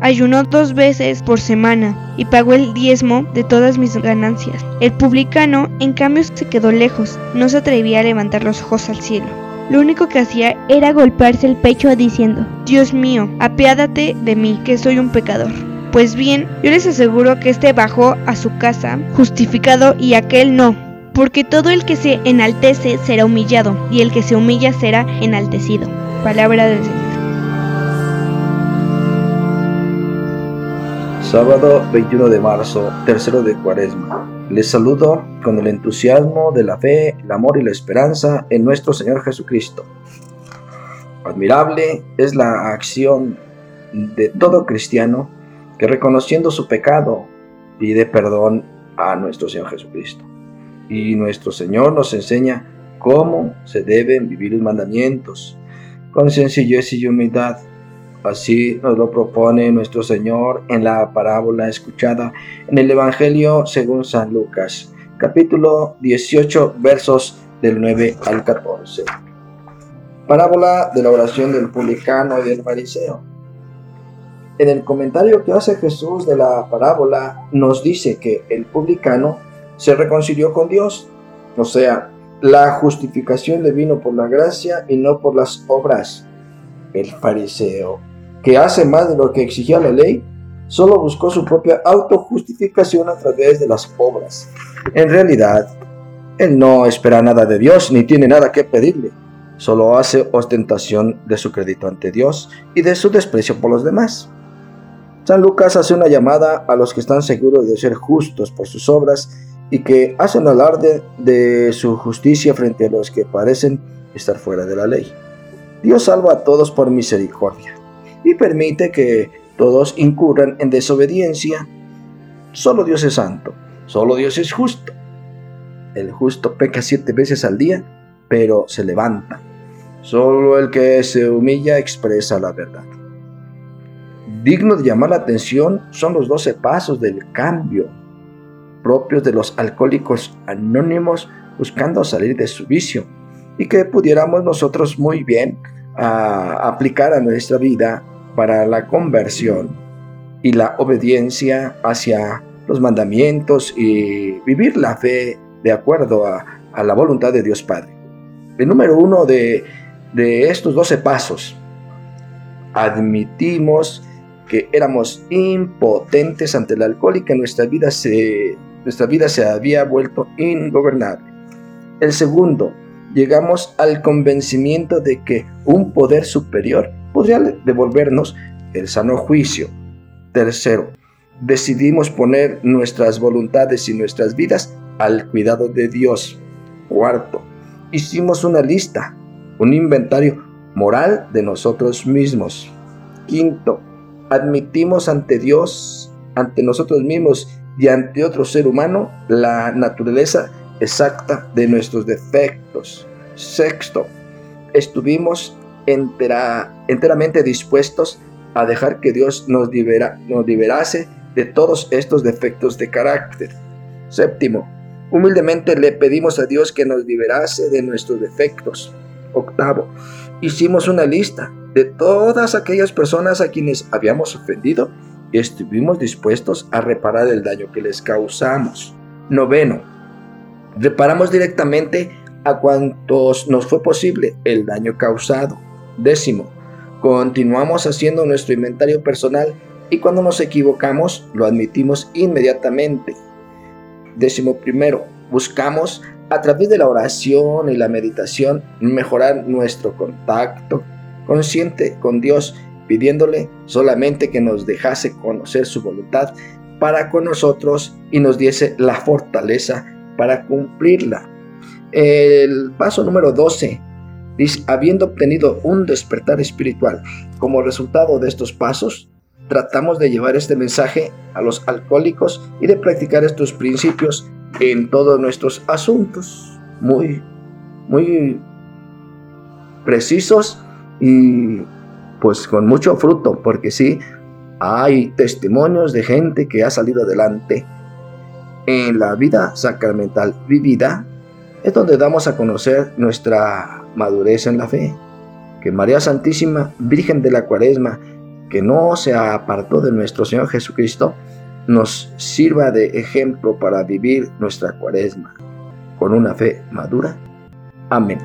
Ayunó dos veces por semana y pagó el diezmo de todas mis ganancias. El publicano, en cambio, se quedó lejos, no se atrevía a levantar los ojos al cielo. Lo único que hacía era golpearse el pecho diciendo, Dios mío, apiádate de mí, que soy un pecador. Pues bien, yo les aseguro que este bajó a su casa justificado y aquel no, porque todo el que se enaltece será humillado, y el que se humilla será enaltecido. Palabra del Señor. Sábado 21 de marzo, tercero de Cuaresma. Les saludo con el entusiasmo de la fe, el amor y la esperanza en nuestro Señor Jesucristo. Admirable es la acción de todo cristiano que reconociendo su pecado pide perdón a nuestro Señor Jesucristo. Y nuestro Señor nos enseña cómo se deben vivir los mandamientos, con sencillez y humildad, Así nos lo propone nuestro Señor en la parábola escuchada en el Evangelio según San Lucas, capítulo 18, versos del 9 al 14. Parábola de la oración del publicano y del fariseo. En el comentario que hace Jesús de la parábola nos dice que el publicano se reconcilió con Dios, o sea, la justificación le vino por la gracia y no por las obras. El fariseo que hace más de lo que exigía la ley, solo buscó su propia autojustificación a través de las obras. En realidad, él no espera nada de Dios ni tiene nada que pedirle, solo hace ostentación de su crédito ante Dios y de su desprecio por los demás. San Lucas hace una llamada a los que están seguros de ser justos por sus obras y que hacen alarde de su justicia frente a los que parecen estar fuera de la ley. Dios salva a todos por misericordia y permite que todos incurran en desobediencia. Solo Dios es santo, solo Dios es justo. El justo peca siete veces al día, pero se levanta. Solo el que se humilla expresa la verdad. Digno de llamar la atención son los doce pasos del cambio propios de los alcohólicos anónimos buscando salir de su vicio y que pudiéramos nosotros muy bien a aplicar a nuestra vida para la conversión y la obediencia hacia los mandamientos y vivir la fe de acuerdo a, la voluntad de Dios Padre. El número uno de, de estos doce pasos, admitimos que éramos impotentes ante el alcohol y que nuestra vida se, nuestra vida se había vuelto ingobernable. El segundo, llegamos al convencimiento de que un poder superior podría devolvernos el sano juicio. Tercero, decidimos poner nuestras voluntades y nuestras vidas al cuidado de Dios. Cuarto, hicimos una lista, un inventario moral de nosotros mismos. Quinto, admitimos ante Dios, ante nosotros mismos y ante otro ser humano la naturaleza exacta de nuestros defectos. Sexto, estuvimos enteramente dispuestos a dejar que Dios nos, nos liberase de todos estos defectos de carácter. Séptimo, humildemente le pedimos a Dios que nos liberase de nuestros defectos. Octavo, hicimos una lista de todas aquellas personas a quienes habíamos ofendido y estuvimos dispuestos a reparar el daño que les causamos. Noveno, reparamos directamente a cuantos nos fue posible el daño causado. Décimo, continuamos haciendo nuestro inventario personal y cuando nos equivocamos lo admitimos inmediatamente. Décimo primero, buscamos a través de la oración y la meditación mejorar nuestro contacto consciente con Dios, pidiéndole solamente que nos dejase conocer su voluntad para con nosotros y nos diese la fortaleza para cumplirla. El paso número 12 dice, habiendo obtenido un despertar espiritual como resultado de estos pasos, tratamos de llevar este mensaje a los alcohólicos y de practicar estos principios en todos nuestros asuntos. Muy, muy precisos y pues con mucho fruto, porque sí, hay testimonios de gente que ha salido adelante en la vida sacramental vivida, es donde damos a conocer nuestra madurez en la fe. Que María Santísima, Virgen de la Cuaresma, que no se apartó de nuestro Señor Jesucristo, nos sirva de ejemplo para vivir nuestra Cuaresma con una fe madura. Amén.